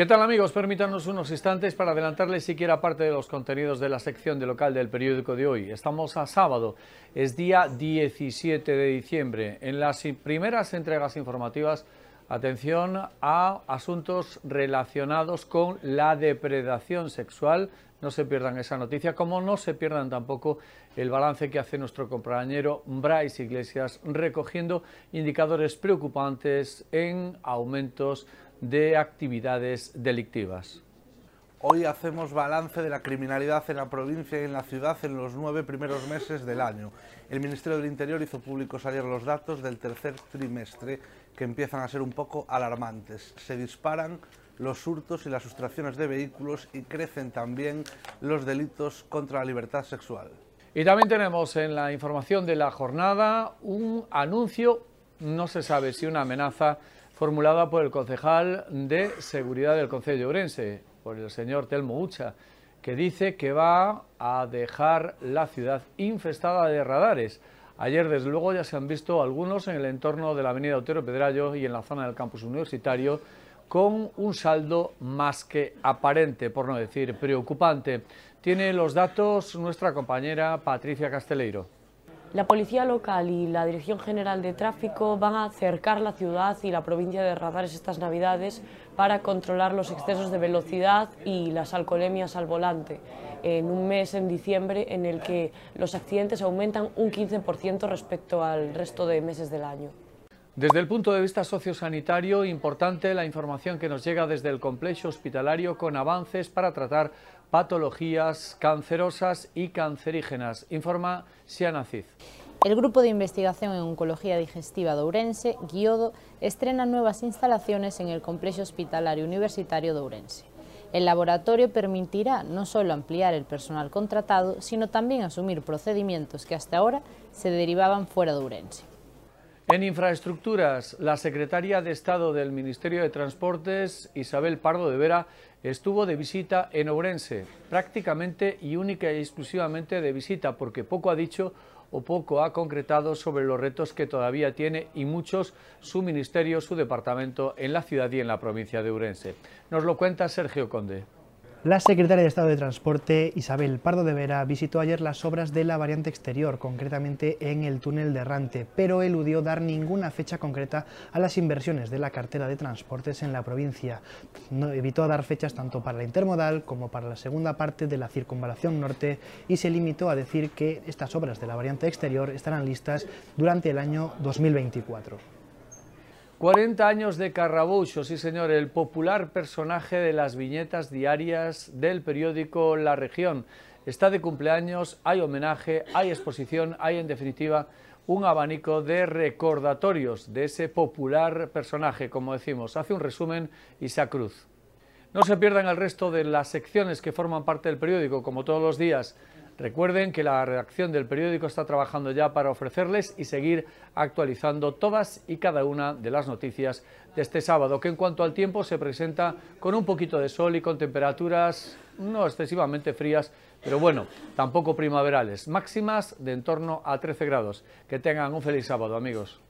¿Qué tal amigos? Permítanos unos instantes para adelantarles siquiera parte de los contenidos de la sección de local del periódico de hoy. Estamos a sábado, es día 17 de diciembre. En las primeras entregas informativas, atención a asuntos relacionados con la depredación sexual. No se pierdan esa noticia, como no se pierdan tampoco el balance que hace nuestro compañero Bryce Iglesias recogiendo indicadores preocupantes en aumentos de actividades delictivas. Hoy hacemos balance de la criminalidad en la provincia y en la ciudad en los nueve primeros meses del año. El Ministerio del Interior hizo públicos ayer los datos del tercer trimestre que empiezan a ser un poco alarmantes. Se disparan los hurtos y las sustracciones de vehículos y crecen también los delitos contra la libertad sexual. Y también tenemos en la información de la jornada un anuncio, no se sabe si una amenaza, formulada por el concejal de Seguridad del Concejo de Ourense, por el señor Telmo Ucha, que dice que va a dejar la ciudad infestada de radares. Ayer, desde luego, ya se han visto algunos en el entorno de la avenida Otero Pedrallo y en la zona del campus universitario, con un saldo más que aparente, por no decir preocupante. Tiene los datos nuestra compañera Patricia Casteleiro. La Policía Local y la Dirección General de Tráfico van a acercar la ciudad y la provincia de radares estas Navidades para controlar los excesos de velocidad y las alcoholemias al volante, en un mes en diciembre en el que los accidentes aumentan un 15% respecto al resto de meses del año. Desde el punto de vista sociosanitario, importante la información que nos llega desde el complejo hospitalario con avances para tratar patologías cancerosas y cancerígenas, informa Siana Cid. El Grupo de Investigación en Oncología Digestiva de Ourense, estrena nuevas instalaciones en el Complejo Hospitalario Universitario de Ourense. El laboratorio permitirá no solo ampliar el personal contratado, sino también asumir procedimientos que hasta ahora se derivaban fuera de Ourense. En infraestructuras, la secretaria de Estado del Ministerio de Transportes, Isabel Pardo de Vera, estuvo de visita en Ourense, prácticamente y única y exclusivamente de visita, porque poco ha dicho o poco ha concretado sobre los retos que todavía tiene y muchos su ministerio, su departamento en la ciudad y en la provincia de Ourense. Nos lo cuenta Sergio Conde. La secretaria de Estado de Transporte, Isabel Pardo de Vera, visitó ayer las obras de la variante exterior, concretamente en el túnel de Rante, pero eludió dar ninguna fecha concreta a las inversiones de la cartera de transportes en la provincia. No, evitó dar fechas tanto para la intermodal como para la segunda parte de la circunvalación norte y se limitó a decir que estas obras de la variante exterior estarán listas durante el año 2024. 40 años de Carraboucho, sí señor, el popular personaje de las viñetas diarias del periódico La Región. Está de cumpleaños, hay homenaje, hay exposición, hay en definitiva un abanico de recordatorios de ese popular personaje, como decimos. Hace un resumen Isa Cruz. No se pierdan el resto de las secciones que forman parte del periódico, como todos los días. Recuerden que la redacción del periódico está trabajando ya para ofrecerles y seguir actualizando todas y cada una de las noticias de este sábado, que en cuanto al tiempo se presenta con un poquito de sol y con temperaturas no excesivamente frías, pero bueno, tampoco primaverales, máximas de en torno a 13 grados. Que tengan un feliz sábado, amigos.